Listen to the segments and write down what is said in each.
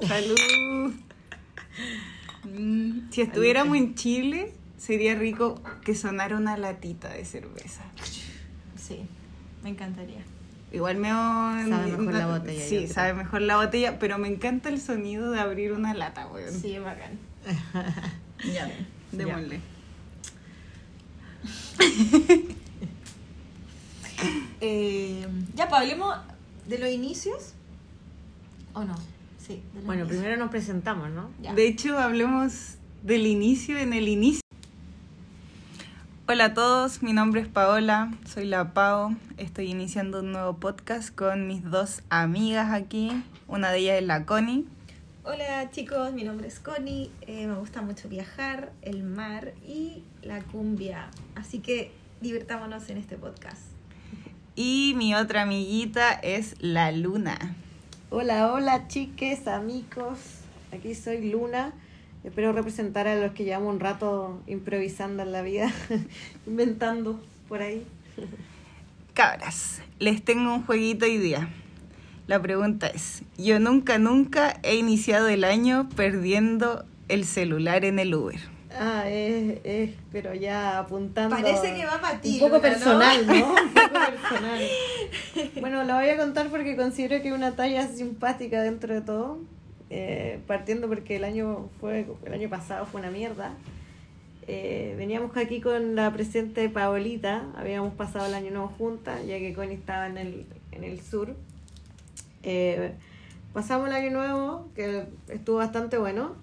Salud, salud. Mm, si estuviéramos en Chile, sería rico que sonara una latita de cerveza. Sí, me encantaría. Igual me... Sabe mejor la botella, Sí, sabe mejor la botella, pero me encanta el sonido de abrir una lata, weón. Sí, bacán. Ya, démosle. Eh, ya, pues hablemos de los inicios. ¿O no? Sí, de los Bueno, primero nos presentamos, ¿no? Ya. De hecho, hablemos del inicio en el inicio. Hola a todos, mi nombre es Paola, soy la Pao. Estoy iniciando un nuevo podcast con mis dos amigas aquí. Una de ellas es la Connie. Hola chicos, mi nombre es Connie. eh, me gusta mucho viajar, el mar y la cumbia. Así que divirtámonos en este podcast. Y mi otra amiguita es la Luna. Hola, hola, chiques, amigos. Aquí soy Luna. Espero representar a los que llevamos un rato improvisando en la vida, inventando por ahí. Cabras, les tengo un jueguito hoy día. La pregunta es, yo nunca, nunca he iniciado el año perdiendo el celular en el Uber. Ah, es, es, pero ya apuntando. Parece que va pa' ti, Un poco personal, ¿no? Un poco personal. Bueno, la voy a contar porque considero que es una talla simpática dentro de todo. Eh, partiendo porque el año fue el año pasado fue una mierda. Eh, veníamos aquí con la presente Paolita, habíamos pasado el año nuevo juntas, ya que Connie estaba en el, en el sur. Eh, pasamos el año nuevo, que estuvo bastante bueno.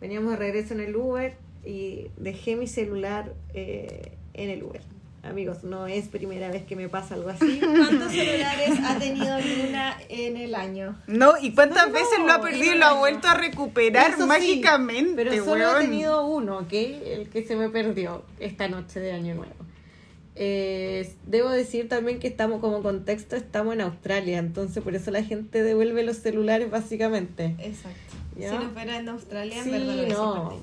Veníamos de regreso en el Uber y dejé mi celular eh, en el Uber. Amigos, no es primera vez que me pasa algo así. ¿Cuántos celulares ha tenido Luna en el año? No, ¿y cuántas No, veces lo ha perdido y lo ha vuelto a recuperar Eso sí, mágicamente, pero solo weón? he tenido uno, ¿ok? El que se me perdió esta noche de Año Nuevo. Eh, debo decir también que estamos como contexto, estamos en Australia, entonces por eso la gente devuelve los celulares básicamente. Exacto. ¿Ya? Si no fuera en Australia, en Sí, verdad lo hubiese no.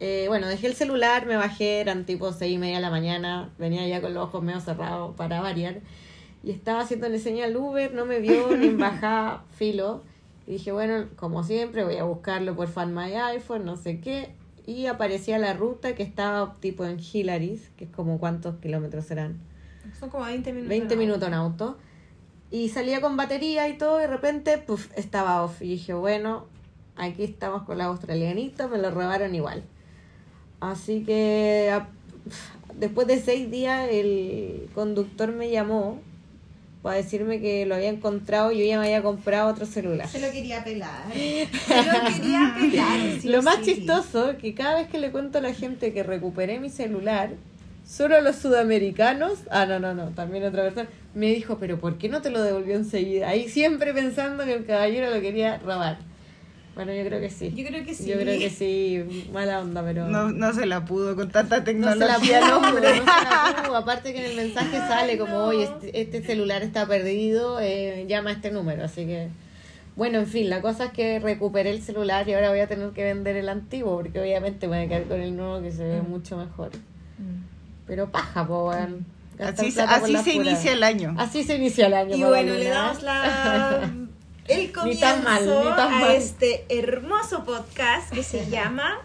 Eh, bueno, dejé el celular, me bajé, eran tipo seis y media de la mañana, venía ya con los ojos medio cerrados para variar, y estaba haciéndole señal al Uber, no me vio ni en bajada, filo, y dije, bueno, como siempre, voy a buscarlo por Fan My iPhone, no sé qué, y aparecía la ruta que estaba tipo en Hillary's, que es como cuántos kilómetros serán, Son como 20 minutos. 20 ¿no? minutos en auto. Y salía con batería y todo, y de repente, puf, estaba off. Y dije, bueno, aquí estamos con la australianita, me lo robaron igual. Así que a- después de seis días, el conductor me llamó para decirme que lo había encontrado y yo ya me había comprado otro celular. Se lo quería pelar. Se lo quería pelar. sí lo más sí. chistoso que cada vez que le cuento a la gente que recuperé mi celular, solo los sudamericanos, ah, no, no, no, también otra persona, me dijo, pero ¿por qué no te lo devolvió enseguida? Ahí siempre pensando que el caballero lo quería robar. Bueno, yo creo que sí. Yo creo que sí. Yo creo que sí, mala onda, pero... No, no se la pudo con tanta No se la tecnología. pudo, no se la pudo. Aparte que en el mensaje sale como, oye, este, este celular está perdido, eh, llama a este número. Así que, bueno, en fin, la cosa es que recuperé el celular y ahora voy a tener que vender el antiguo, porque obviamente me voy a quedar con el nuevo que se ve mucho mejor. Mm. Pero paja, po, Así, así se pura. inicia el año. Así se inicia el año. Y bueno, le damos la el comienzo tan mal, ni tan a este hermoso podcast que se llama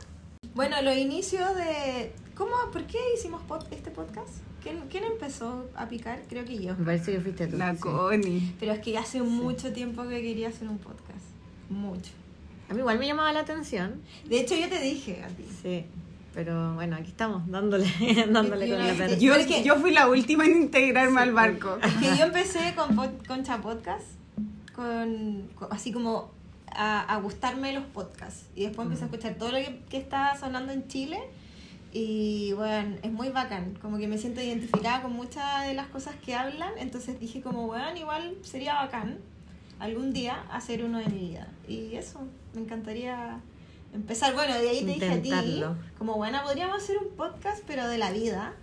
Bueno, los inicios de ¿Cómo? ¿Por qué hicimos pod- este podcast? ¿Quién, quién empezó a picar? Creo que yo. Me parece que fuiste tú. La sí. Connie. Pero es que hace mucho tiempo que quería hacer un podcast. Mucho. A mí igual me llamaba la atención. De hecho, yo te dije a ti. Sí. Pero bueno, aquí estamos, dándole, dándole con la perra. Yo, fui la última en integrarme al barco. Es que yo empecé con Concha Podcast, con, con- así como a, a gustarme los podcasts. Y después empecé a escuchar todo lo que, que está sonando en Chile. Y bueno, es muy bacán. Como que me siento identificada con muchas de las cosas que hablan. Entonces dije como, bueno, igual sería bacán algún día hacer uno de mi vida. Y eso, me encantaría empezar. Bueno, de ahí te dije a ti, como, bueno, podríamos hacer un podcast, pero de la vida.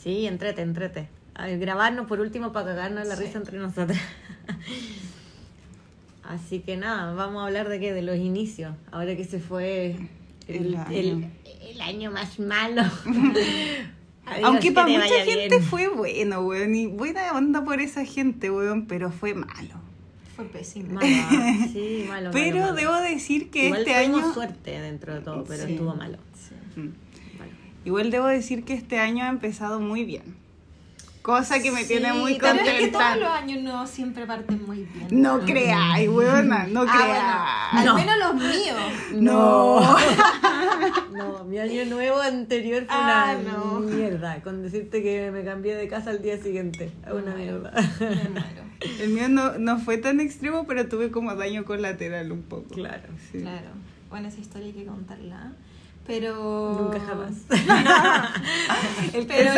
Sí, entrete, entrete. Grabarnos por último para cagarnos la Sí. risa entre nosotras. Así que nada, vamos a hablar de qué, de los inicios. Ahora que se fue el, El año. el- el año más malo. Adiós, Aunque que para mucha gente bien. fue bueno, weón. Y buena onda por esa gente, weón. Pero fue malo. Fue pésimo. Malo, sí, malo. Pero malo, malo. debo decir que Igual este año... suerte dentro de todo, pero Sí. estuvo malo. Sí. Mm. malo. Igual debo decir que este año ha empezado muy bien. Cosa que me Sí, tiene muy pero contenta. es que todos los años no siempre parten muy bien. No creáis, weona, no Ah, creáis. bueno, al No. menos los míos. No. No, mi año nuevo anterior fue Ah, una no. mierda. Con decirte que me cambié de casa al día siguiente. Una mierda. El mío no, no fue tan extremo, pero tuve como daño colateral un poco. Claro. Sí. Claro. Bueno, esa historia hay que contarla. Pero. Nunca jamás. El Pero.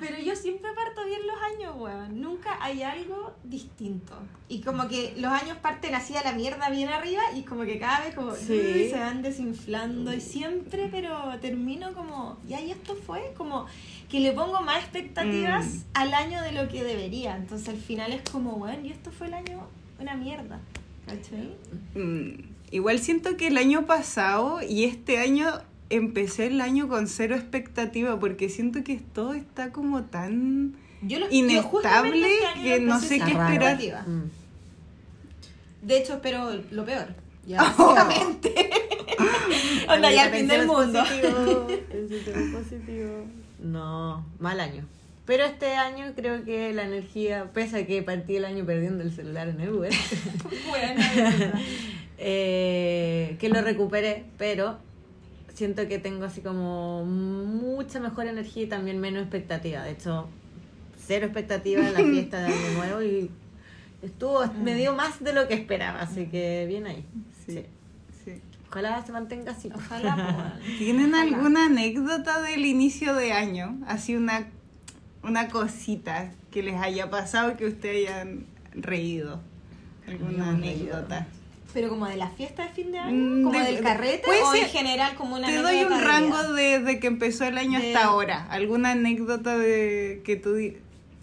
Pero yo siempre parto bien los años, weón. Nunca hay algo distinto. Y como que los años parten así a la mierda bien arriba y como que cada vez como Sí. se van desinflando. Y siempre, pero termino como, ya, y esto fue como que le pongo más expectativas Mm. al año de lo que debería. Entonces al final es como, weón, y esto fue el año una mierda. ¿Cachai? Mm, Igual siento que el año pasado y este año empecé el año con cero expectativa porque siento que todo está como tan... Yo Inestable este que no sé qué esperar. expectativa. Mm. De hecho, espero lo peor. Ya, básicamente. Onda, ya el fin del mundo. positivo, positivo. No, mal año. Pero este año creo que la energía, pese a que partí el año perdiendo el celular en el Uber, Bueno, eh, que lo recuperé, pero siento que tengo así como mucha mejor energía y también menos expectativa. De hecho, cero expectativa en la fiesta de Año Nuevo y estuvo, me dio más de lo que esperaba, así que bien ahí. Sí, Sí. sí. Ojalá se mantenga así. Ojalá, weón. ¿Tienen Ojalá. alguna anécdota del inicio de año? Así una, una cosita que les haya pasado que ustedes hayan reído. ¿Alguna Hayamos reído. Pero como de la fiesta de fin de año, Mm, como de- del carrete puede o en general como una Te doy un de rango vida? de, de que empezó el año De- hasta ahora. ¿Alguna anécdota de que tú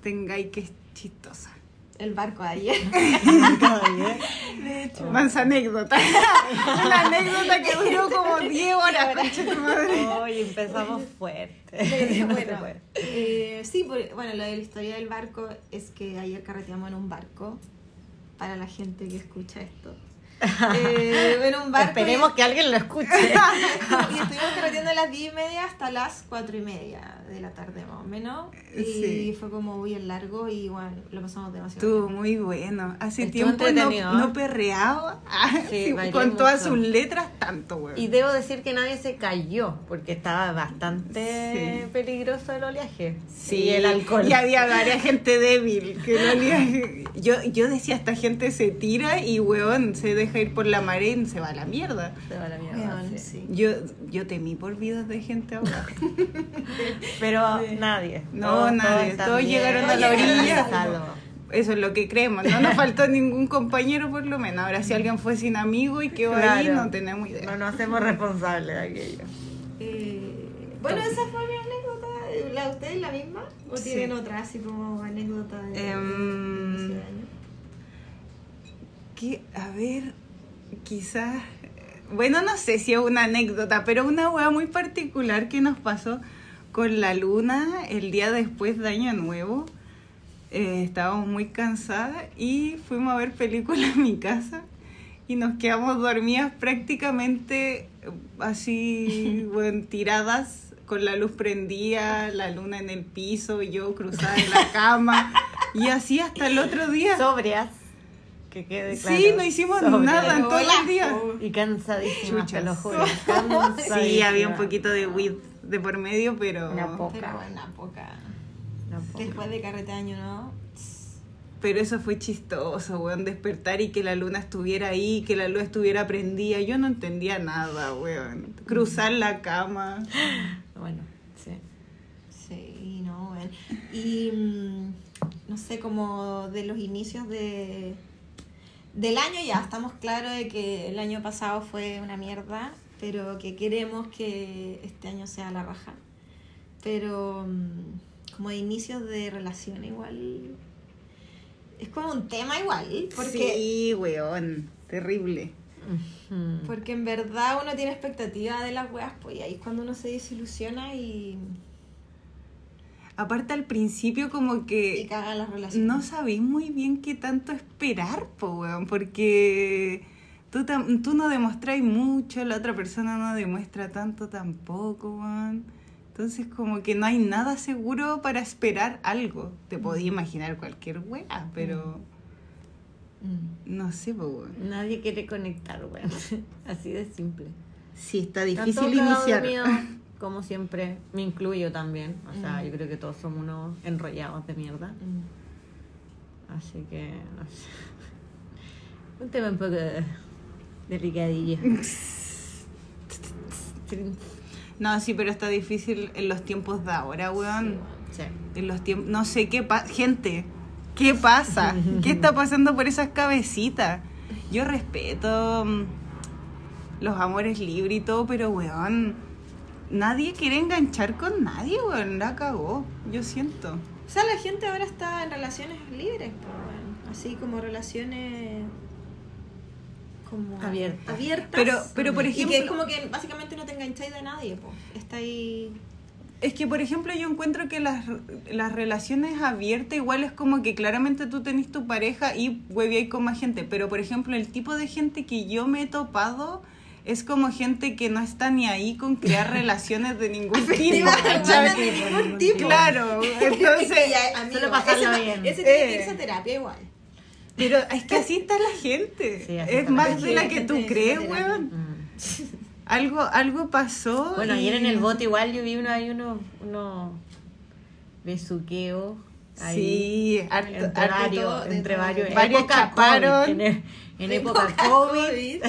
tengáis que es chistosa? El barco de ayer. De hecho. Más anécdota. Una anécdota que duró como 10 horas, concha tu madre. Hoy empezamos fuerte. Bueno, eh, sí, por- bueno, lo de la historia del barco es que ayer carreteamos en un barco para la gente que escucha esto. Eh, en un barco Esperemos que alguien lo escuche. y estuvimos carreteando a las 10 y media hasta las 4 y media de la tarde más o menos. Y Sí. fue como muy largo y bueno, lo pasamos demasiado. Estuvo bien. muy bueno. Hace Estuvo tiempo no, entretenido, no perreaba Ah, Sí, sí, con todas mucho. sus letras tanto, güey. Y debo decir que nadie se cayó, porque estaba bastante peligroso el oleaje. Sí, Y el alcohol. Y había varias gente débil. Que no olía- yo, yo decía, esta gente se tira y, weón, se deja ir por la marea y se va a la mierda. Se va a la mierda, Weón, sí. sí. Yo, yo temí por vidas de gente ahora. Pero Sí. nadie. No, nadie. Todos bien. llegaron a la orilla. Eso es lo que creemos. No nos faltó ningún compañero, por lo menos. Ahora, si alguien fue sin amigo y quedó ahí, Claro. no tenemos idea. No nos hacemos responsables de aquello. Eh, bueno, esa fue mi anécdota. ¿La de ustedes la misma? ¿O Sí. tienen otra así como anécdota de, de inicio de año? Que, a ver, quizás, bueno, no sé si es una anécdota, pero una hueá muy particular que nos pasó con la luna el día después de Año Nuevo. Eh, estábamos muy cansadas y fuimos a ver películas en mi casa y nos quedamos dormidas prácticamente así, bueno, tiradas con la luz prendida, la luna en el piso, yo cruzada en la cama y así hasta el otro día. Sobrias. Que quede claro. Sí, no hicimos nada en todo el día. Y cansadísimas, te Chuchas. lo juro. Sí, había un poquito de weed de por medio, pero Una poca. Pero poca. Una poca. Después de carrete año, ¿no? pero eso fue chistoso, weón, despertar y que la luna estuviera ahí, que la luz estuviera prendida, yo no entendía nada, weón. Cruzar la cama. Bueno, sí. Sí, no, bueno. Y mm, no sé, como de los inicios de del año ya estamos claros de que el año pasado fue una mierda, pero que queremos que este año sea la raja. Pero mm, como de inicios de relación igual es como un tema igual, porque Sí, weón, terrible. Porque en verdad uno tiene expectativa de las weas, pues y ahí es cuando uno se desilusiona y aparte al principio como Y que caga las relaciones. no sabéis muy bien qué tanto esperar, po, weón, porque tú, tú no demostráis mucho, la otra persona no demuestra tanto tampoco, weón. Entonces como que no hay nada seguro para esperar algo. Te podías imaginar cualquier weá, pero Mm. no sé, po, weón. Nadie quiere conectar, weón. Así de simple. Sí, está difícil iniciar. como siempre, me incluyo también. O sea, Mm. yo creo que todos somos unos enrollados de mierda. Mm. Así que, no sé. Un tema un poco delicadillo. No, sí, pero está difícil en los tiempos de ahora, weón. Sí. En los tiempos, no sé qué pasa, gente, ¿qué pasa? ¿Qué está pasando por esas cabecitas? Yo respeto mm, los amores libres y todo, pero weón, nadie quiere enganchar con nadie, weón, la cagó, yo siento. O sea, la gente ahora está en relaciones libres, pues, bueno, así como relaciones como Abiertas. abiertas. Pero- pero, por Y que es ejemplo- como que básicamente no te engancháis de nadie, pues. Está ahí. Es que, por ejemplo, yo encuentro que las, las relaciones abiertas igual es como que claramente tú tenés tu pareja y hueveáis con más gente. Pero, por ejemplo, el tipo de gente que yo me he topado es como gente que no está ni ahí con crear relaciones de ningún tipo. De ningún tipo. Claro, entonces... Ya, amigo, solo pasarla ese, bien. ese tiene que Eh. irse a terapia igual. Pero es que así está la gente. Sí, es está más de la que tú crees, weón. Mm. Algo, algo pasó. Bueno, y- ayer en el bote igual yo vi uno, hay unos uno besuqueos. ahí. Sí, harto- entre harto- varios, todo, entre varios. Varios chaparon. COVID, en, en época Época COVID.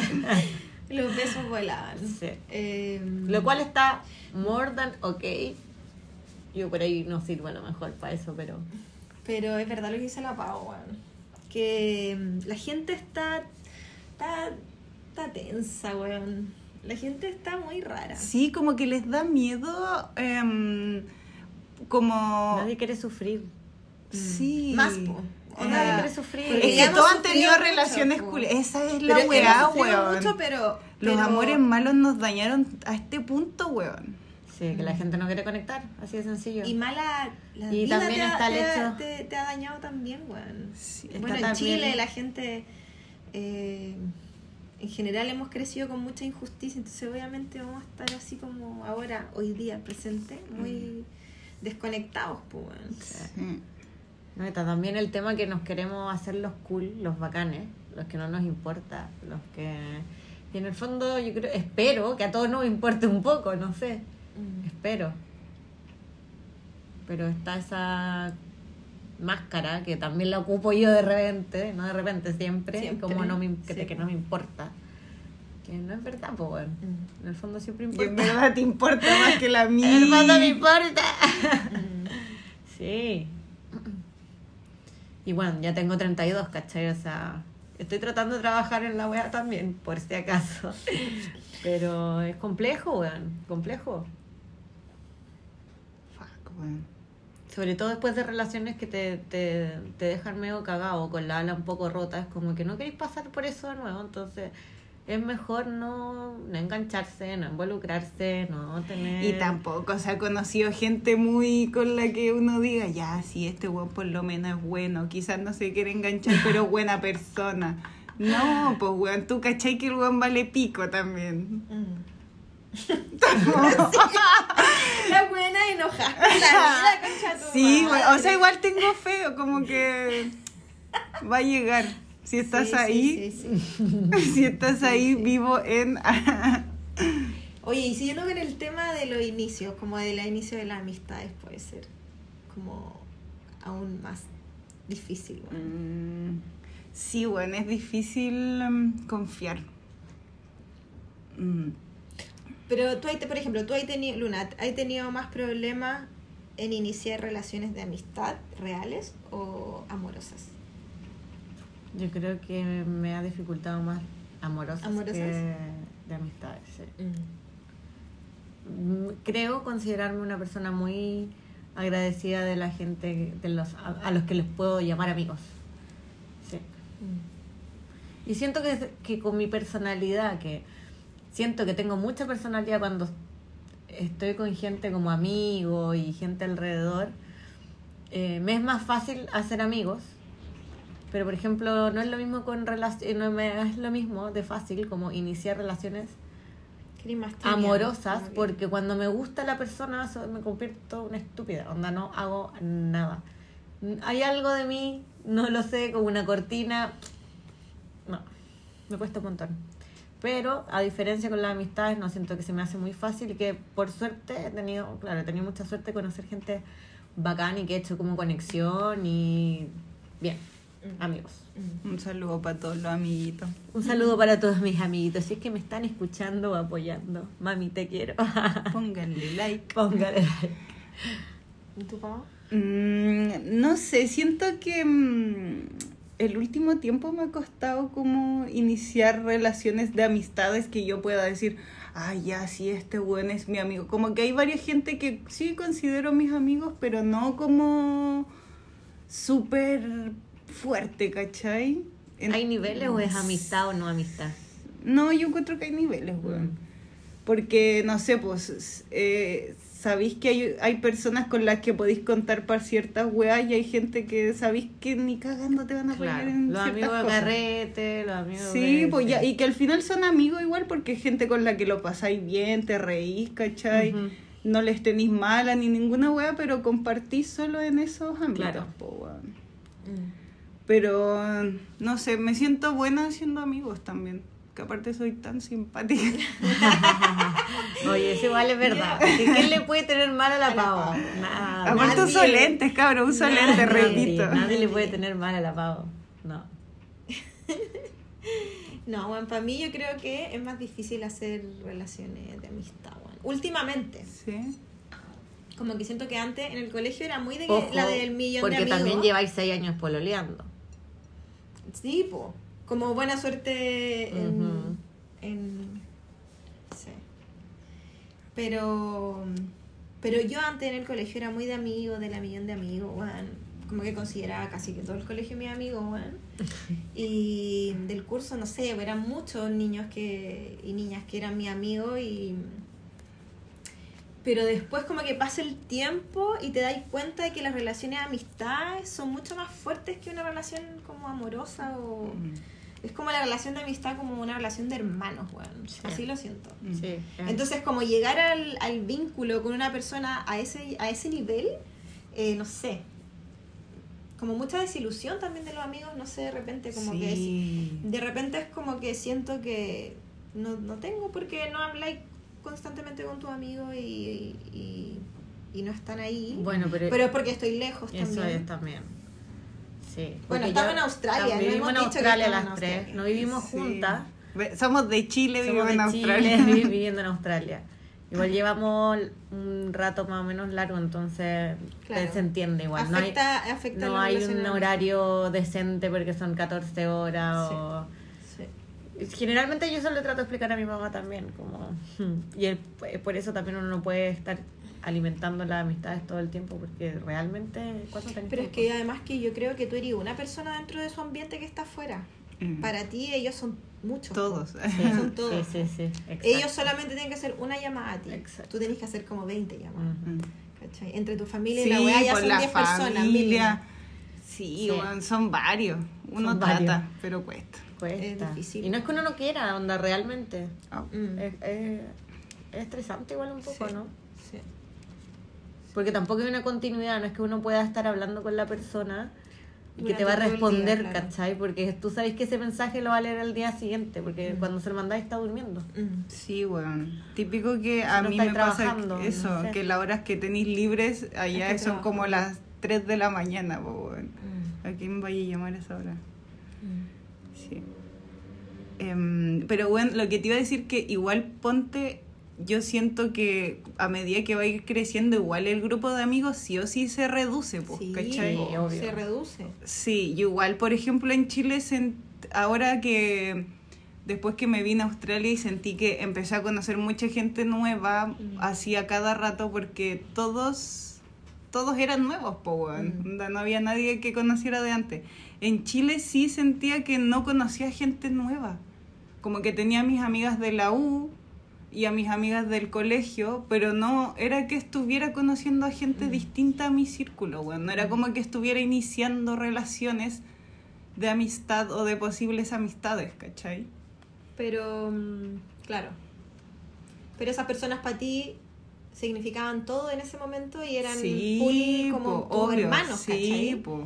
Los besos volaban. Sí. Eh, Lo cual está more than ok. Yo por ahí no sirvo a lo mejor para eso, pero. Pero es verdad lo que dice la Pau, weón. Que mm, la gente está, está, está tensa, weón. La gente está muy rara. Sí, como que les da miedo, em, como... Nadie quiere sufrir. Sí. Más, po. Nadie quiere sufrir. Porque Es que todos han tenido mucho, relaciones po. culiadas. Esa es Pero la hemos weá, weón. mucho, pero, Los pero- amores malos nos dañaron a este punto, weón. Sí, que la gente no quiere conectar, así de sencillo. Y mala la Y vida también te, ha- está el ha- hecho- te, te ha dañado también, weón. Sí. Bueno, en también- Chile la gente eh, en general hemos crecido con mucha injusticia, entonces obviamente vamos a estar así como ahora, hoy día, presente, muy desconectados, pues, weón. Sí. No, está también el tema que nos queremos hacer los cool, los bacanes, los que no nos importa, los que... Y en el fondo yo creo, espero que a todos nos importe un poco, no sé, espero. Pero está esa máscara que también la ocupo yo de repente, no de repente siempre, Siempre, como no me, que, sí. que no me importa. Que no es verdad, pues bueno. Mm. En el fondo siempre Y importa. en verdad te importa más que la mía. En el fondo me importa. Sí. Y bueno, ya tengo 32, ¿cachai? O sea, estoy tratando de trabajar en la wea también, por si acaso. Pero es complejo, weón. Complejo. Fuck, weón. Sobre todo después de relaciones que te, te, te dejan medio cagado, con la ala un poco rota. Es como que no queréis pasar por eso de nuevo. Entonces, es mejor no, no engancharse, no involucrarse, no tener. Y tampoco se ha conocido gente muy con la que uno diga, ya, sí, este weón por lo menos es bueno, quizás no se quiere enganchar, pero buena persona. No, pues weón, tú cachai que el weón vale pico también. La buena enojada con la vida, concha tu Sí, madre. o sea, igual tengo feo, como que va a llegar. Si estás Sí, ahí, sí, sí. si estás ahí vivo en... Oye, y siguiendo con el tema de los inicios, como del inicio de las amistades, puede ser como aún más difícil. weón. Mm, sí, bueno, es difícil mm, confiar. Mm. Pero tú, hay, por ejemplo, tú has tenido, Luna, ¿has tenido más problemas en iniciar relaciones de amistad reales o amorosas? Yo creo que me ha dificultado más amorosas, ¿Amorosas? que de amistades. sí. Mm, Creo considerarme una persona muy agradecida de la gente de los, a, a los que les puedo llamar amigos. Sí. Y siento que, que con mi personalidad, que siento que tengo mucha personalidad cuando estoy con gente como amigo y gente alrededor, eh, me es más fácil hacer amigos. Pero, por ejemplo, no es lo mismo con relaciones, no es lo mismo de fácil como iniciar relaciones amorosas, porque cuando me gusta la persona so- me convierto en una estúpida, onda no hago nada. Hay algo de mí, no lo sé, como una cortina, no, me cuesta un montón. Pero a diferencia con las amistades, no siento que se me hace muy fácil y que por suerte he tenido, claro, he tenido mucha suerte de conocer gente bacán y que he hecho como conexión y bien, amigos. Un saludo para todos los amiguitos. Un saludo para todos mis amiguitos, si es que me están escuchando o apoyando. Mami, te quiero. Pónganle like. Póngale like. ¿Y tu papá? Mm, no sé, siento que mm, el último tiempo me ha costado como iniciar relaciones de amistades que yo pueda decir, ay, ya, sí, este buen es mi amigo. Como que hay varias gente que sí considero mis amigos, pero no como súper fuerte, ¿cachai? En- ¿Hay niveles o es amistad o no amistad? No, yo encuentro que hay niveles, weón. Mm. Porque, no sé, pues, eh, sabéis que hay, hay personas con las que podéis contar para ciertas weas y hay gente que sabéis que ni cagando te van a apoyar Claro. en Los ciertas amigos de cosas. carrete, los amigos Sí, de- pues ya, y que al final son amigos igual porque es gente con la que lo pasáis bien, te reís, ¿cachai? No les tenéis mala ni ninguna wea, pero compartís solo en esos ámbitos, Claro. po, weón. Mm. Pero, no sé, me siento buena siendo amigos también. Que aparte soy tan simpática. Oye, eso igual es verdad. ¿Que ¿Quién le puede tener mal a la pavo? Nada. Aparte uso lentes, cabrón, uso Nadie, lentes, repito. Nadie le puede tener mal a la pavo. No. No, bueno, para mí yo creo que es más difícil hacer relaciones de amistad, bueno. Últimamente. Sí. Como que siento que antes en el colegio era muy de que Ojo, la del millón porque de amigos. también lleváis seis años pololeando. Sí, po. Como buena suerte en... Ujú. en- sí. Pero... Pero yo antes en el colegio era muy de amigos, de la millón de amigos, weón. Como que consideraba casi que todo el colegio mi amigo, weón. Y del curso, no sé, eran muchos niños que y niñas que eran mi amigo y... Pero después como que pasa el tiempo y te das cuenta de que las relaciones de amistad son mucho más fuertes que una relación como amorosa o... Es como la relación de amistad como una relación de hermanos, weón. Sí. Así lo siento. Mm. Sí. Entonces, como llegar al, al vínculo con una persona a ese, a ese nivel, eh, no sé. Como mucha desilusión también de los amigos, no sé, de repente como que Sí. es, de repente es como que siento que no, no tengo porque no habláis constantemente con tus amigos y, y, y no están ahí. Bueno, pero, pero es porque estoy lejos eso también. es también. Sí. Bueno, estamos en Australia, no Vivimos en Australia las en tres. No vivimos Sí. juntas. Somos de Chile, Somos vivimos en de Australia. Chile, viviendo en Australia. Igual llevamos un rato más o menos largo, entonces Claro. se entiende igual. no hay, Afecta, no hay un horario decente porque son 14 horas Sí. o... Generalmente yo eso le trato de explicar a mi mamá también, como... hmm, Y el- pues, por eso también uno no puede estar alimentando las amistades todo el tiempo porque realmente... ¿cuánto tenés Pero es que además que yo creo que tú eres una persona dentro de su ambiente que está afuera. Mm. Para ti ellos son muchos. Todos. Sí, son todos. Sí, sí, sí. exacto. Ellos solamente tienen que hacer una llamada a ti. Exacto. Tú tenés que hacer como 20 llamadas. Mm. Entre tu familia y Sí, la weá ya por son la 10 personas. familia. mínimo. Sí, son varios. Uno Son trata, varios. pero cuesta. Cuesta. Es difícil. Y no es que uno no quiera, onda, realmente. Ah, Mm. Es, es- es estresante igual un poco, Sí. ¿no? Sí. Porque tampoco hay una continuidad, no es que uno pueda estar hablando con la persona y que te va a el día, responder, claro. ¿cachai? Porque tú sabes que ese mensaje lo va a leer al día siguiente, porque Mm. cuando se lo mandáis está durmiendo. Mm. Sí, weón. Típico que a no mí me estáis pasa trabajando, eso, no sé. que las horas que tenéis libres allá Estáis son como trabajando. las 3 de la mañana, weón. Mm. ¿A quién vaya a llamar a esa hora? Mm. Sí. Em, pero bueno, lo que te iba a decir que igual ponte, yo siento que a medida que va a ir creciendo, igual el grupo de amigos sí o sí se reduce, pues, Sí, ¿cachai? Sí, obvio. se reduce. Sí, yo igual, por ejemplo, en Chile, sent- ahora que después que me vine a Australia y sentí que empecé a conocer mucha gente nueva, Mm. así a cada rato, porque todos, todos eran nuevos. Mm. Onda, no había nadie que conociera de antes. En Chile sí sentía que no conocía gente nueva. Como que tenía mis amigas de la U y a mis amigas del colegio, pero no era que estuviera conociendo a gente distinta a mi círculo, weón. No era como que estuviera iniciando relaciones de amistad o de posibles amistades, ¿cachai? Pero, mm, claro. Pero esas personas para ti significaban todo en ese momento y eran full como, po, como obvio, hermanos, sí, ¿cachai? po.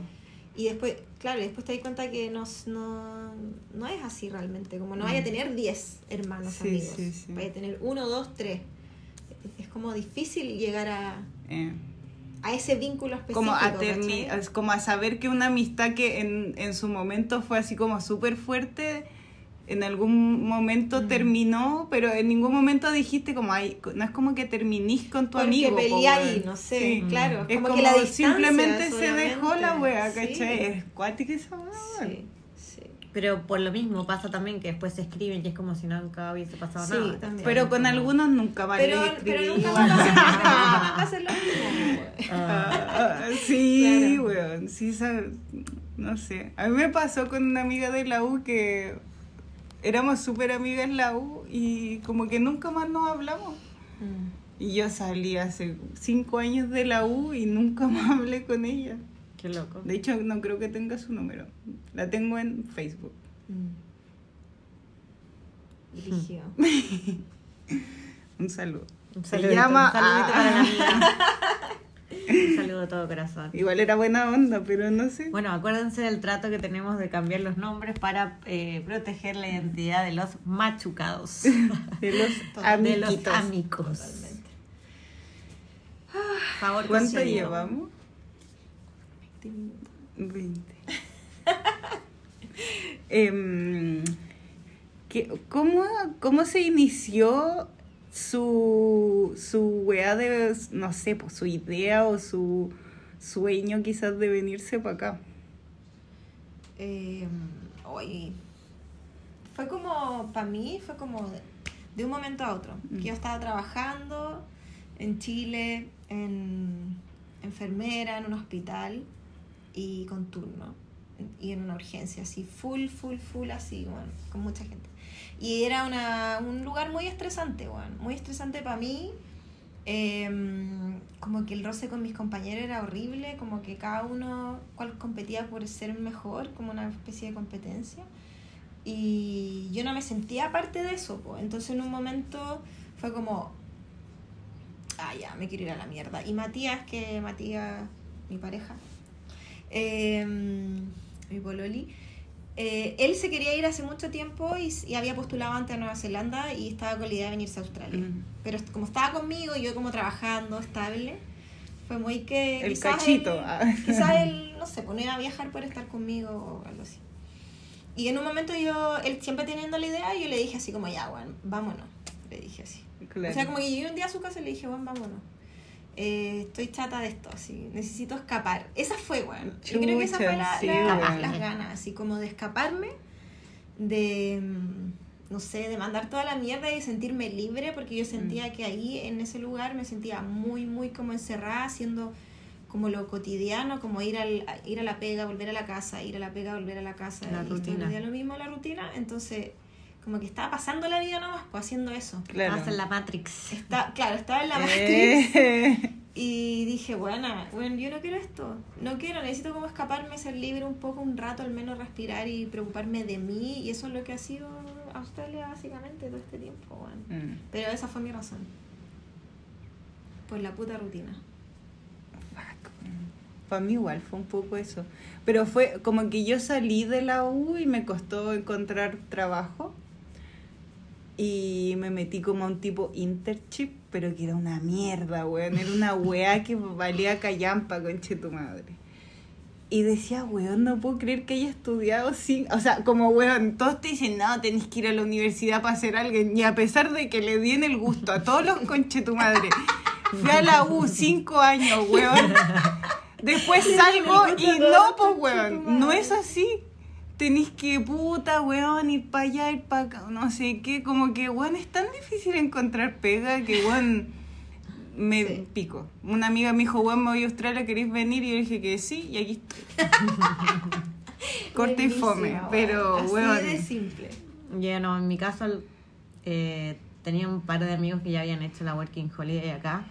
Y después, claro, y después te das cuenta que no, no, no es así realmente. Como no vaya a tener 10 hermanos Sí, amigos. sí, sí. Vaya a tener uno, dos, tres. Es como difícil llegar a, Eh. a ese vínculo específico. como a es como a saber que una amistad que en, en su momento fue así como súper fuerte en algún momento Mm. terminó pero en ningún momento dijiste como ay no es como que terminís con tu Porque amigo po, peleáis, no sé, Sí. claro. es como, como, que la distancia simplemente se dejó la wea Sí. ¿cachai? es cuática esa wea Sí, sí. Pero por lo mismo pasa también que después se escriben y es como si nunca hubiese pasado Sí, nada. también. pero con Como- algunos nunca más Pero, les escribí pero nunca igual. va a pasar, nunca va a ser lo mismo. Ah, sí, Claro. weón, sí, sabe- no sé. A mí me pasó con una amiga de la U que éramos súper amigas en la U y como que nunca más nos hablamos. Y yo salí hace cinco años de la U y nunca más hablé con ella. qué loco. De hecho, no creo que tenga su número. La tengo en Facebook. Brígido. Un saludo. Un Se saludito, llama un saludito a- para la amiga. Un saludo de todo corazón. Igual era buena onda, pero no sé. Bueno, acuérdense del trato que tenemos de cambiar los nombres para eh, proteger la identidad de los machucados. De los de los amiguitos. amigos. Totalmente. Favor, ¿Cuánto llevamos? 20. Em, ¿qué- cómo, ¿Cómo se inició su, su weá de, no sé, pues su idea o su sueño quizás de venirse para acá? Eh, oye, fue como, para mí, fue como de, de un momento a otro. Mm. Que yo estaba trabajando en Chile, en enfermera, en un hospital y con turno. Y en una urgencia, así, full, full, full, así, bueno, con mucha gente. Y era una, un lugar muy estresante, bueno, muy estresante para mí. Em, como que el roce con mis compañeros era horrible, como que cada uno cual competía por ser mejor, como una especie de competencia. Y yo no me sentía parte de eso, pues. entonces en un momento fue como, ah, ya, me quiero ir a la mierda. Y Matías, que Matías, mi pareja, em, mi pololi, eh, él se quería ir hace mucho tiempo y, y había postulado antes a Nueva Zelanda y estaba con la idea de venirse a Australia. Mm. Pero est- como estaba conmigo yo como trabajando estable, fue muy que... El quizás cachito, él- ah. Quizás él, no sé, ponía a viajar por estar conmigo o algo así. Y en un momento yo, él siempre teniendo la idea, yo le dije así como, ya, bueno, vámonos. Le dije así. Claro. O sea, como que llegué un día a su casa y le dije, bueno, vámonos. Eh, estoy chata de esto, así, necesito escapar. Esa fue, bueno. Yo creo que esa fue la, sí, la- las ganas, así como de escaparme, de, mm, no sé, de mandar toda la mierda y sentirme libre, porque yo sentía Mm. que ahí, en ese lugar, me sentía muy, muy como encerrada, haciendo como lo cotidiano, como ir, al, a- ir a la pega, volver a la casa, ir a la pega, volver a la casa. La y todo el día lo mismo, la rutina. Entonces, como que estaba pasando la vida nomás, pues haciendo eso. Claro. Estabas en la Matrix. Está, claro, estaba en la Matrix Eh, y dije, bueno, bueno, yo no quiero esto, no quiero, necesito como escaparme, ser libre un poco, un rato, al menos respirar y preocuparme de mí, y eso es lo que ha sido Australia básicamente todo este tiempo, bueno. mm. Pero esa fue mi razón. Por la puta rutina. Para mí igual fue un poco eso. Pero fue como que yo salí de la U y me costó encontrar trabajo. Y me metí como a un tipo internship, pero que era una mierda, weón. Era una weá que valía callampa, conche tu madre. Y decía, weón, no puedo creer que haya estudiado sin... O sea, como, weón, todos te dicen, no, tenés que ir a la universidad para ser alguien. Y a pesar de que le di en el gusto a todos los conche tu madre, fui a la U cinco años, weón. Después salgo y no, pues, weón, no es así. Tenés que, puta, weón, ir para allá, ir para acá, no sé qué. Como que, weón, es tan difícil encontrar pega que, weón, me Sí. pico. Una amiga me dijo, weón, me voy a Australia, ¿queréis venir? Y yo dije que sí, y aquí estoy. Corte y fome, weón. pero, Así weón. de simple. Ya no, en mi caso, eh, tenía un par de amigos que ya habían hecho la Working Holiday acá.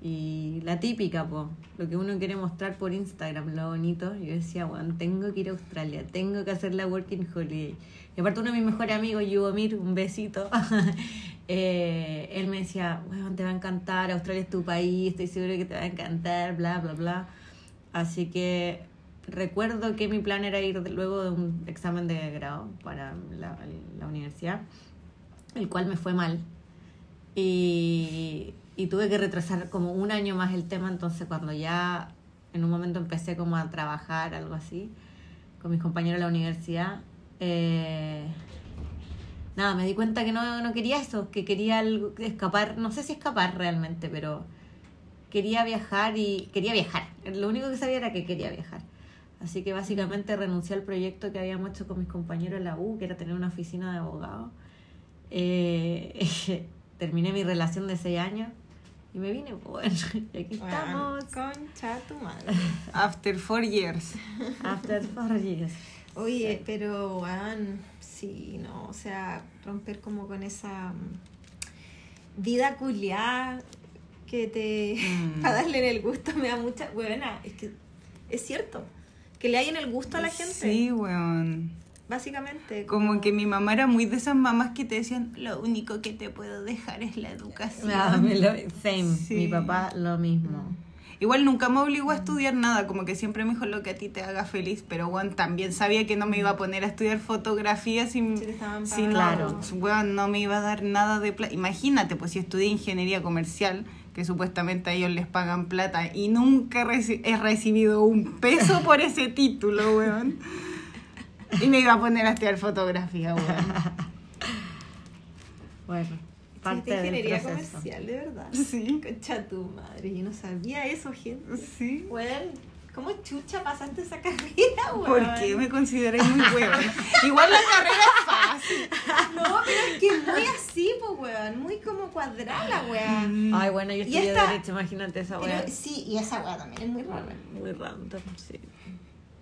Y la típica, po, lo que uno quiere mostrar por Instagram, lo bonito. Yo decía, bueno, tengo que ir a Australia, tengo que hacer la Working Holiday. Y aparte uno de mis mejores amigos, Yubomir, un besito, eh, él me decía, bueno, te va a encantar, Australia es tu país, estoy seguro que te va a encantar, bla, bla, bla. Así que recuerdo que mi plan era ir luego de un examen de grado para la, la universidad, el cual me fue mal. Y, y tuve que retrasar como un año más el tema, entonces cuando ya en un momento empecé como a trabajar, algo así, con mis compañeros de la universidad, eh, nada, me di cuenta que no, no quería eso, que quería escapar, no sé si escapar realmente, pero quería viajar y quería viajar. Lo único que sabía era que quería viajar. Así que básicamente renuncié al proyecto que habíamos hecho con mis compañeros en la U, que era tener una oficina de abogado. Eh, terminé mi relación de seis años y me vine, y aquí Bueno, estamos. Concha tu madre. After four years. After four years. Oye, pero, weón, sí, no, o sea, romper como con esa mm, vida culiada que te. Mm. para darle en el gusto me da mucha. Buena, es que es cierto. Que le hayan el gusto a la gente. Sí, weón. Básicamente. Como que mi mamá era muy de esas mamás que te decían, lo único que te puedo dejar es la educación. Ah, me lo- same, Sí. mi papá lo mismo. Igual nunca me obligó a estudiar nada, como que siempre me dijo lo que a ti te haga feliz, pero bueno, también sabía que no me iba a poner a estudiar fotografía sin, sin pagando. claro. bueno, no me iba a dar nada de plata. Imagínate, pues si estudié ingeniería comercial, que supuestamente a ellos les pagan plata y nunca reci- he recibido un peso por ese título, weón. Y me iba a poner a estudiar fotografía, weón. Bueno, Sí, parte de del ingeniería proceso. comercial, de verdad. Sí, Concha tu madre, yo no sabía eso, gente. sí. Weón, ¿cómo chucha pasaste esa carrera, weón? ¿Por qué me consideré muy weón? Igual la carrera es fácil. No, pero es que muy así, pues, weón. Muy como cuadrada la weá. Ay, bueno, yo estudié esta- Derecho, imagínate esa. Pero sí, y esa weá también es muy rara. Muy random, sí.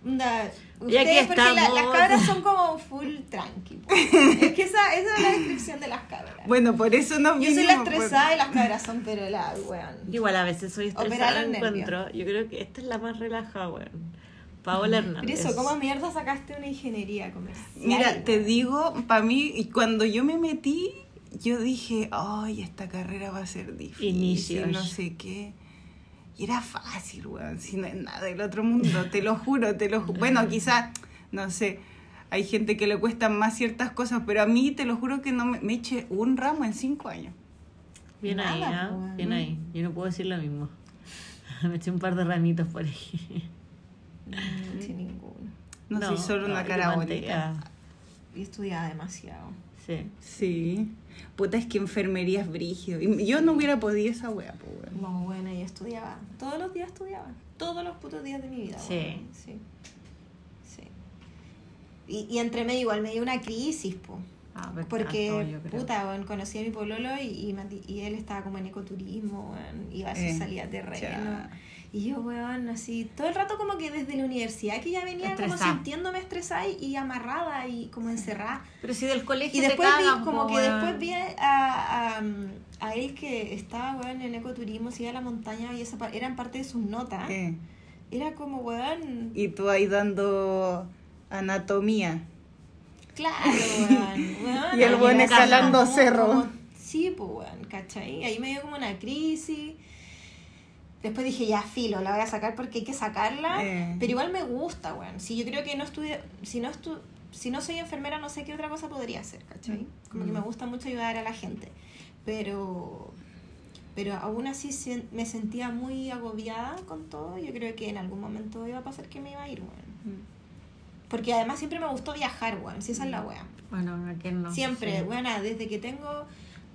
Onda, Y aquí ustedes, porque la- estamos. las cabras son como full tranqui. Es que esa, esa es la descripción de las cabras. Bueno, por eso no Yo soy la estresada y las cabras son pero la weón. Igual a veces soy estresada, los encuentro. Yo creo que esta es la más relajada, weón. Paola Pero Hernández. eso, ¿cómo mierda sacaste una ingeniería comercial? Mira, te digo, para mí, y cuando yo me metí, yo dije, ay, esta carrera va a ser difícil, Inicios. no sé qué. Y era fácil, weón, si no es nada del otro mundo, te lo juro, te lo juro. Bueno, quizás, no sé, hay gente que le cuestan más ciertas cosas, pero a mí te lo juro que no me, me eché un ramo en cinco años. Bien ahí, Nada, ¿ah? Bien ahí. Yo no puedo decir lo mismo. Me eché un par de ramitos por ahí. No, sin ninguno. No, soy solo una cara bonita. Y estudiaba demasiado. Sí. Sí. Puta, es que enfermería es brígido. Y yo no hubiera podido esa wea, pues, weón. No, bueno, yo estudiaba. Todos los días estudiaba. Todos los putos días de mi vida. Sí. Sí. Sí. Y, y entre medio igual me dio una crisis, po. Ah, pero Porque, creo. puta, weón, conocí a mi pololo y, y, él estaba como en ecoturismo, weón, iba a sus Eh, salidas de terreno. ya. Y yo, weón, así, todo el rato como que desde la universidad que ya venía como sintiéndome estresada y, y amarrada y como encerrada. Pero si del colegio Y te después cagan, vi, como que después vi a, a, a él que estaba, weón, en ecoturismo, se iba a la montaña y esa eran parte de sus notas. Era como, weón, Y tú ahí dando anatomía. claro, weón. weón Y el weón escalando cerro. como- sí, pues, weón, ¿cachai? Ahí me dio como una crisis. Después dije, ya, filo, la voy a sacar porque hay que sacarla. Eh. Pero igual me gusta, weón. Si yo creo que no estudio, si no estu si no soy enfermera, no sé qué otra cosa podría hacer, ¿cachai? Como que me gusta mucho ayudar a la gente. Pero, pero aún así me sentía muy agobiada con todo. Yo creo que en algún momento iba a pasar que me iba a ir, weón. Porque además siempre me gustó viajar, weón. Si esa es la weá. Bueno, ¿a quién no? Siempre, Sí. bueno, desde que tengo,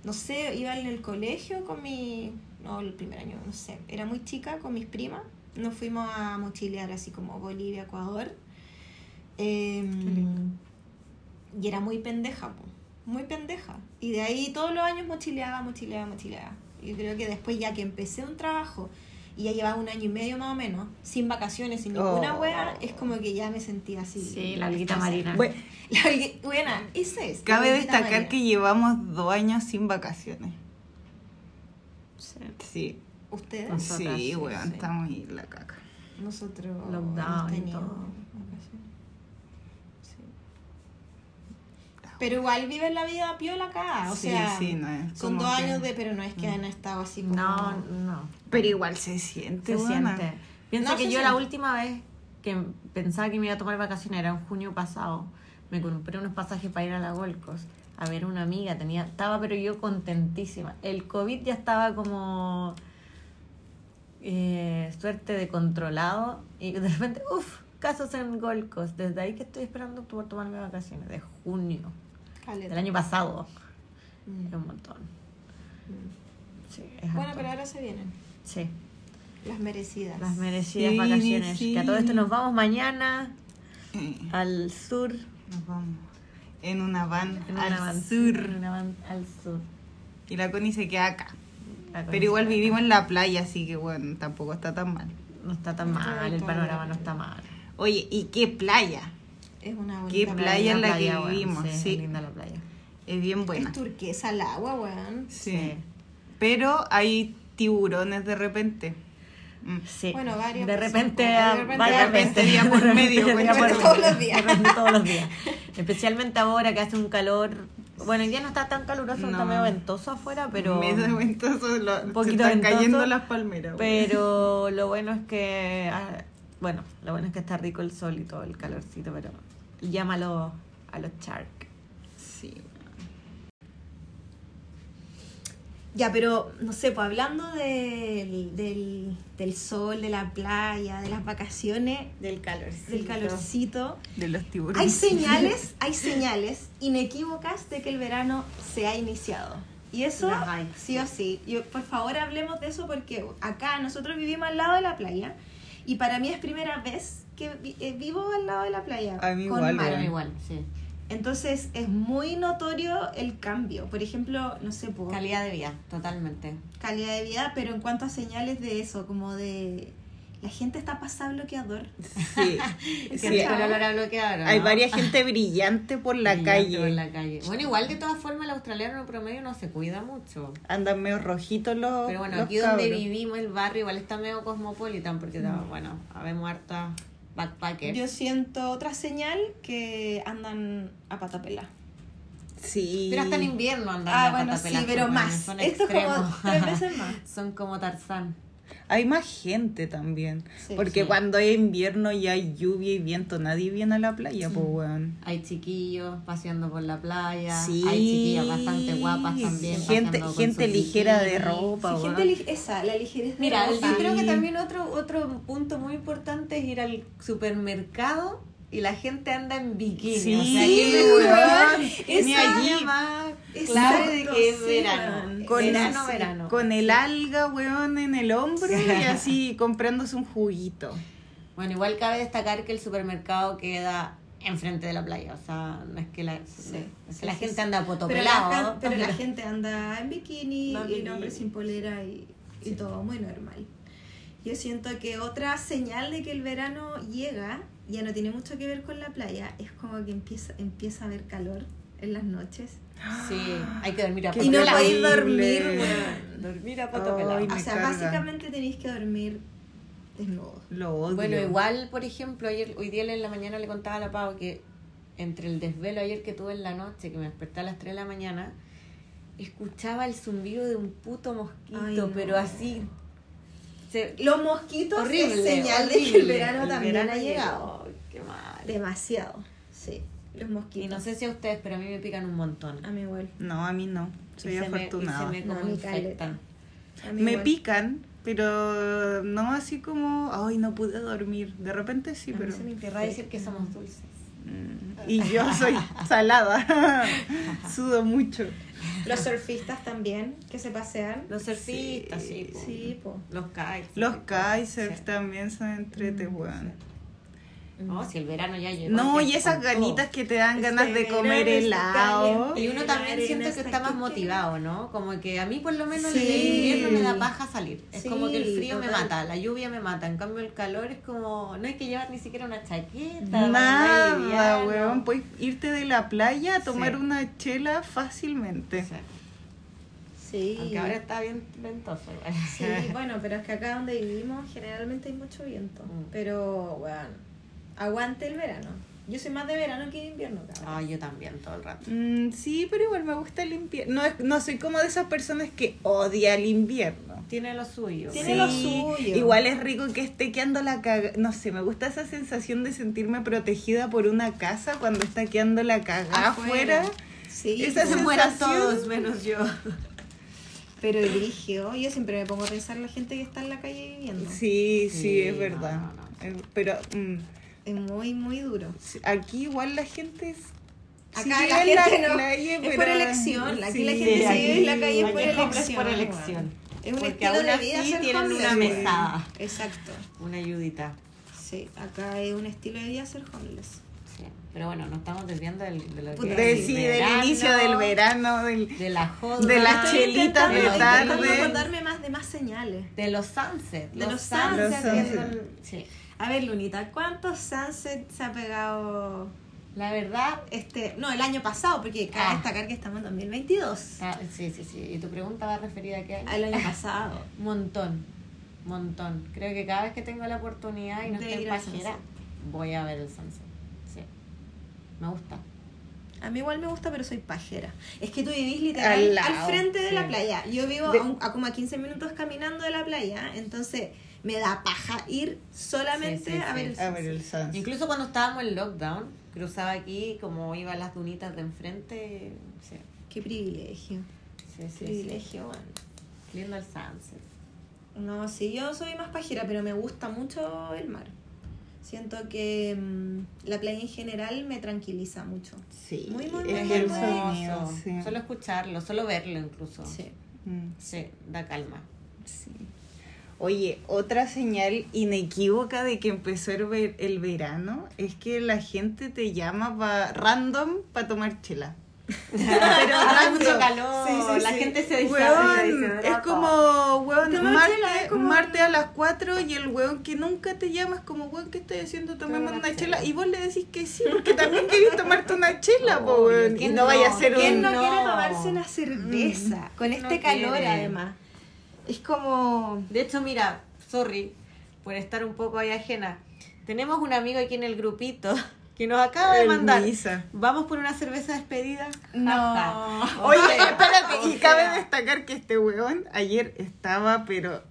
no sé, iba en el colegio con mi, no, el primer año, no sé, era muy chica con mis primas, nos fuimos a mochilear así como Bolivia, Ecuador, Em, y era muy pendeja, muy pendeja, y de ahí todos los años mochileaba, mochileaba, mochileaba, y creo que después ya que empecé un trabajo y ya llevaba un año y medio más o menos, sin vacaciones, sin Oh. ninguna wea, es como que ya me sentía así. Sí, la alguita marina. Bueno, La buena, esa es. cabe destacar marina. que llevamos dos años sin vacaciones. Sí. Sí, ¿Ustedes? Nosotras, sí, sí, weón, sí. estamos ahí en la caca. Nosotros Lockdown hemos y tenido todo. vacaciones. Sí. Pero igual viven la vida piola acá, o Sí, sea, sí, no es son dos que- Mm. años de, pero no es que han estado así como... No, no. Pero igual se siente, Se siente. Piensa No, que yo la última vez que pensaba que me iba a tomar vacaciones era en junio pasado. Me compré unos pasajes para ir a la Gold Coast a ver una amiga. Tenía, estaba pero yo contentísima. El COVID ya estaba como eh, suerte de controlado y de repente, uff, casos en Gold Coast. Desde ahí que estoy esperando por tomarme vacaciones, de junio, Caleta. del año pasado. Mm. Es un montón. Mm. Sí, es Bueno, pero ahora se vienen Sí. las merecidas. Las merecidas Sí, vacaciones. sí. Que a todo esto nos vamos mañana Eh, al sur. nos vamos en una van En al una van, sur. en una van al sur. Y la Connie se queda acá. Pero igual vivimos en la playa, así que bueno, tampoco está tan mal. No está tan mal, el panorama no está mal. Oye, ¿y qué playa? Es una Qué bonita playa en la que vivimos, sí. sí. es linda la playa. Es bien buena. Es turquesa el agua, weón. Sí. Pero hay tiburones de repente. Sí. Bueno, varias De repente, de repente, varias de repente, veces. día por De medio, repente, día día por todos los días. De repente todos los días. Especialmente ahora que hace un calor. Bueno, ya no está tan caluroso, está medio ventoso afuera, pero. Medio ventoso, lo- Un poquito se están ventoso, cayendo las palmeras. güey. Pero lo bueno es que. ah, Bueno, lo bueno es que está rico el sol y todo el calorcito, pero llámalo a los shark. Sí. Ya, pero no sé, pues hablando del, del, del sol, de la playa, de las vacaciones, Del calorcito. del calorcito, De los tiburones. hay señales, hay señales inequívocas de que el verano se ha iniciado. Y eso, hay. sí o sí. Yo, por favor, hablemos de eso porque acá nosotros vivimos al lado de la playa y para mí es primera vez que vi- eh, vivo al lado de la playa. A mí con igual, mar. igual, sí. Entonces es muy notorio el cambio. Por ejemplo, no sé, por Calidad de vida, totalmente. calidad de vida, pero en cuanto a señales de eso, como de la gente está pasada bloqueador. Sí. Sí. el olor a bloqueador, ¿no? Hay varias gente brillante por la Brillante calle. por la calle. Bueno, igual de todas formas el australiano promedio no se cuida mucho. Andan medio rojitos los. Pero bueno, los aquí donde vivimos, el barrio igual está medio cosmopolitan porque, bueno, habemos harta backpackers. Yo siento otra señal que andan a patapela. Sí. Pero hasta en invierno andan Ah, a bueno, sí, pero pues, más. Son Esto es como tres veces más. Son como Tarzán. Hay más gente también. Sí, porque sí. cuando hay invierno y hay lluvia y viento, nadie viene a la playa, pues, weón. Hay chiquillos paseando por la playa. Sí. Hay chiquillas bastante guapas también. Gente, gente ligera de ropa, weón. gente esa, la ligereza de Mira, yo ropa. creo que también otro, otro punto muy importante es ir al supermercado y la gente anda en bikini. Sí, o sea, aquí me weón. weón, Ni allí. más clave de que es verano. Con verano, el- verano. Con el alga, weón, en el hombro y así comprándose un juguito. Bueno, igual cabe destacar que el supermercado queda enfrente de la playa. O sea, no es que la, Sí, es que sí, la sí, gente sí. anda Pero, la, potopelado. pero la gente anda en bikini No, y hombre sin polera y, y todo muy normal. Yo siento que otra señal de que el verano llega, ya no tiene mucho que ver con la playa, es como que empieza, empieza a haber calor en las noches. Sí, hay que dormir a Qué Y no podéis dormir, weón. Dormir a me O sea, carga. básicamente tenéis que dormir desnudos. Lo odio. Bueno, igual, por ejemplo, ayer, hoy día en la mañana le contaba a la Pau que entre el desvelo ayer que tuve en la noche, que me desperté a las 3 de la mañana, escuchaba el zumbido de un puto mosquito, Ay, no. pero así... se- Los mosquitos horrible, es señal de que el verano El también verano ha llegado. Qué mal. Demasiado, sí. Los mosquitos. Y no sé si a ustedes, pero a mí me pican un montón. A mí igual. No, a mí no. Soy Y se me- y afortunada. se me No, como infectan. caleta. A mí Me igual. pican, pero no así como, ay, no pude dormir. De repente sí, A mí pero... se me Querrá decir que somos dulces. Mm, Y yo soy salada. Sudo mucho. Los surfistas también, que se pasean. Los surfistas, sí. po. Sí, po. Los kites. Los Sí. también son entrete, Mm, weón. No, si el verano ya llegó. No, y esas ganitas que te dan Este ganas de comer helado. Y uno también siente que está más motivado, ¿no? Como que a mí por lo menos Sí. en el invierno me da paja salir. Es como que el frío me mata, la lluvia me mata. En cambio el calor es como... No hay que llevar ni siquiera una chaqueta. Nada, weón. Puedes irte de la playa a tomar Sí. una chela fácilmente. Sí. Sí. Aunque ahora está bien ventoso. Sí, bueno, pero es que acá donde vivimos generalmente hay mucho viento. Mm. Pero, bueno, aguante el verano. Yo soy más de verano que de invierno, cabrón. Ay, yo también todo el rato. Mm, sí, pero igual me gusta el invierno. No, es- no soy como de esas personas que odia el invierno. Tiene lo suyo. Tiene lo suyo. Igual es rico que esté quedando la caga. No sé, me gusta esa sensación de sentirme protegida por una casa cuando está quedando la cagada afuera. Sí, Esa se mueran sensación- todos menos yo. pero eligio. Yo siempre me pongo a pensar en la gente que está en la calle viviendo. Sí, sí, Sí, es no, verdad. no, no. Eh, Pero mm, Es muy, muy duro. aquí igual la gente es. Acá sí la gente no- calle, es pero- por elección. Aquí la sí. gente se vive en la calle por elección. por elección. Es un Porque estilo aún de así vida ser tienen homeless, una mesada. Exacto. Una ayudita. Sí, acá es un estilo de vida ser homeless. Sí. Pero bueno, nos estamos desviando del, de lo que Puta, De, sí, del verano, inicio del verano, del, De la joda. De las Estoy chelitas de tarde. acordarme más de más señales. De los sunsets. De los sunsets. que son- Sí. A ver, Lunita, ¿cuántos sunsets se ha pegado La verdad... este, no, el año pasado? Porque cabe Ah. destacar que estamos en 2022. ah, sí, sí, sí. ¿Y tu pregunta va referida a qué año? Al año pasado. Montón. Montón. Creo que cada vez que tengo la oportunidad y no De estoy sunset. voy a ver el sunset. Sí. Me gusta. A mí igual me gusta, pero soy pajera. Es que tú vivís literal Al frente de sí. la playa. Yo vivo De- a, un- a como a 15 minutos caminando de la playa, entonces me da paja ir solamente Sí, sí, a ver sí. el A ver sunset. el sunset. Incluso cuando estábamos en lockdown, cruzaba aquí, como iba a las dunitas de enfrente. Sí, Qué privilegio. sí, sí. sí. privilegio, bueno. Lindo el sunset. No, sí, yo soy más pajera, pero me gusta mucho el mar. Siento que mm, la playa en general me tranquiliza mucho. Sí, Muy, muy, es muy, Hermoso. sí. Solo escucharlo, solo verlo incluso. Sí. Mm, Sí, da calma. sí. Oye, otra señal inequívoca de que empezó el, ver- el verano es que la gente te llama pa, random para tomar chela. Pero mucho calor, Sí, sí, la sí. gente se dice Weón, es como, weón, martes, chela, es como- martes a las 4 y el weón que nunca te llama es como, weón, ¿qué estoy haciendo? Tomemos una chela. chela. Y vos le decís que sí, porque también querés tomarte una chela, po, weón. Y ¿quién no vaya a ser ¿Quién un... no, No. quiere tomarse una cerveza? Mm. Con ¿Quién este no calor, quiere? además. Es como. De hecho, mira, sorry por estar un poco ahí ajena. Tenemos un amigo aquí en el grupito que nos acaba de mandar. Misa. Vamos por una cerveza despedida. No. Oye, O sea, espérate, y cabe destacar que este weón ayer estaba, pero...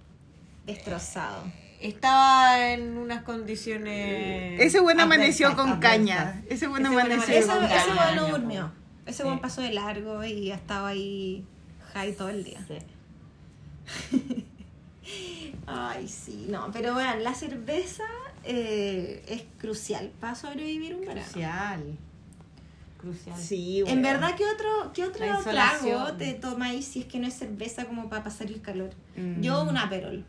Destrozado. Estaba en unas condiciones. Ese weón amaneció con caña. Ese weón amaneció Ese, amaneció con con ese caña. weón no caña, durmió. Ese Sí. weón pasó de largo y estaba ahí high todo el día. Sí. Ay, sí, no, pero vean, la cerveza eh, es crucial para sobrevivir un verano. Crucial. Crucial. Sí, En verdad, ¿qué otro, qué otro trago te tomáis si es que no es cerveza como para pasar el calor? Mm. Yo un aperol.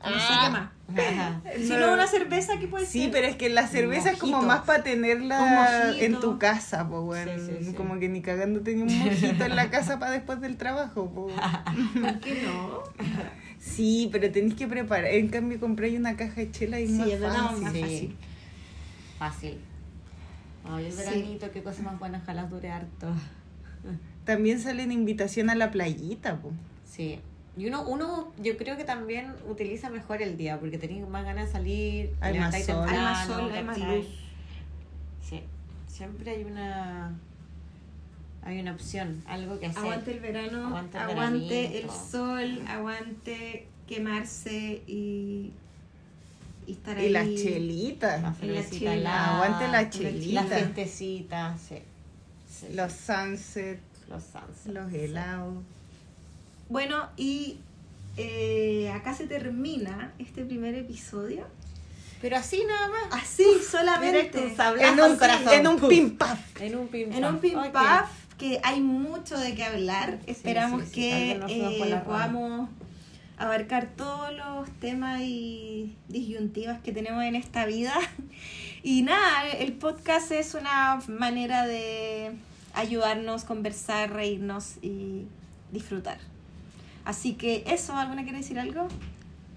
Sé Ah. qué más. Ajá. Si No. una cerveza, ¿qué puede Sí, ser? pero es que la cerveza es como más para tenerla en tu casa, po. Sí, sí, sí. Como que ni cagando tenía un mojito en la casa para después del trabajo, po. ¿Por qué no? Sí, pero tenés que preparar. En cambio, compré una caja de chela y Sí, más es fácil. más Sí. fácil. Fácil. Ay, el Sí. veranito, qué cosas más buenas, ojalá dure harto. También sale en invitación a la playita, po. Sí. Y uno, uno, yo creo que también utiliza mejor el día, porque tenéis más ganas de salir, Hay más sol. Hay más sol, hay más luz. Sí. Siempre hay una hay una opción, algo que hacer. Aguante el verano, Aguante aguante, el sol, aguante quemarse y, y estar Y ahí. las chelitas. La Aguante la La chelita. fiestecita, sí. Sí, Los sunsets, los sunsets, los sí. Bueno, y eh, acá se termina este primer episodio. Pero así nada más. Así, solamente. En un, corazón. en un pim paf. En un pim En un pim paf, que hay mucho de qué hablar. Esperamos sí, sí. que eh, podamos abarcar todos los temas y disyuntivas que tenemos en esta vida. Y nada, el podcast es una manera de ayudarnos, conversar, reírnos y disfrutar. Así que eso, ¿alguna quiere decir algo?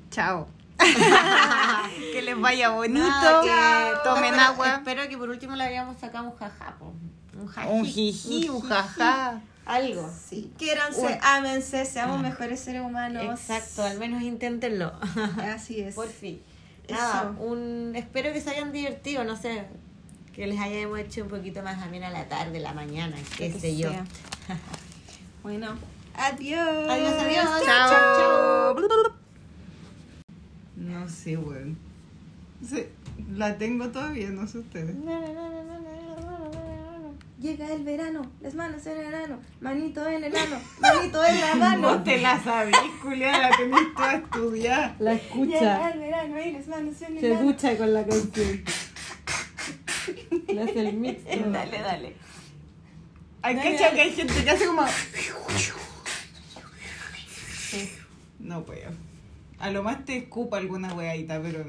Chao. que les vaya bonito, Nada, que tomen espero- agua. Espero que por último le hayamos sacado un jaja, po. Un jaji. Un jiji, un jajá. Algo. Sí. Quiéranse, Bueno. ámense, seamos mejores seres humanos. Exacto, al menos inténtenlo. Así es. Por fin. Eso. Nada, un, espero que se hayan divertido, no sé, que les hayamos hecho un poquito más amena la tarde, la mañana, qué sé yo. Bueno, adiós. Adiós, adiós. Chao. No sé, weón. Sí, la tengo todavía, no sé ustedes. Llega el verano, las manos en el ano, manito en el ano, manito en la mano. No te la sabís, culiada, la tenés toda estudiada. La Llega escucha, el verano y las manos en el se escucha con la canción. Le hace el mix. Dale, dale. Hay que que hay gente que hace como. No puedo. A lo más te escupa alguna weadita, pero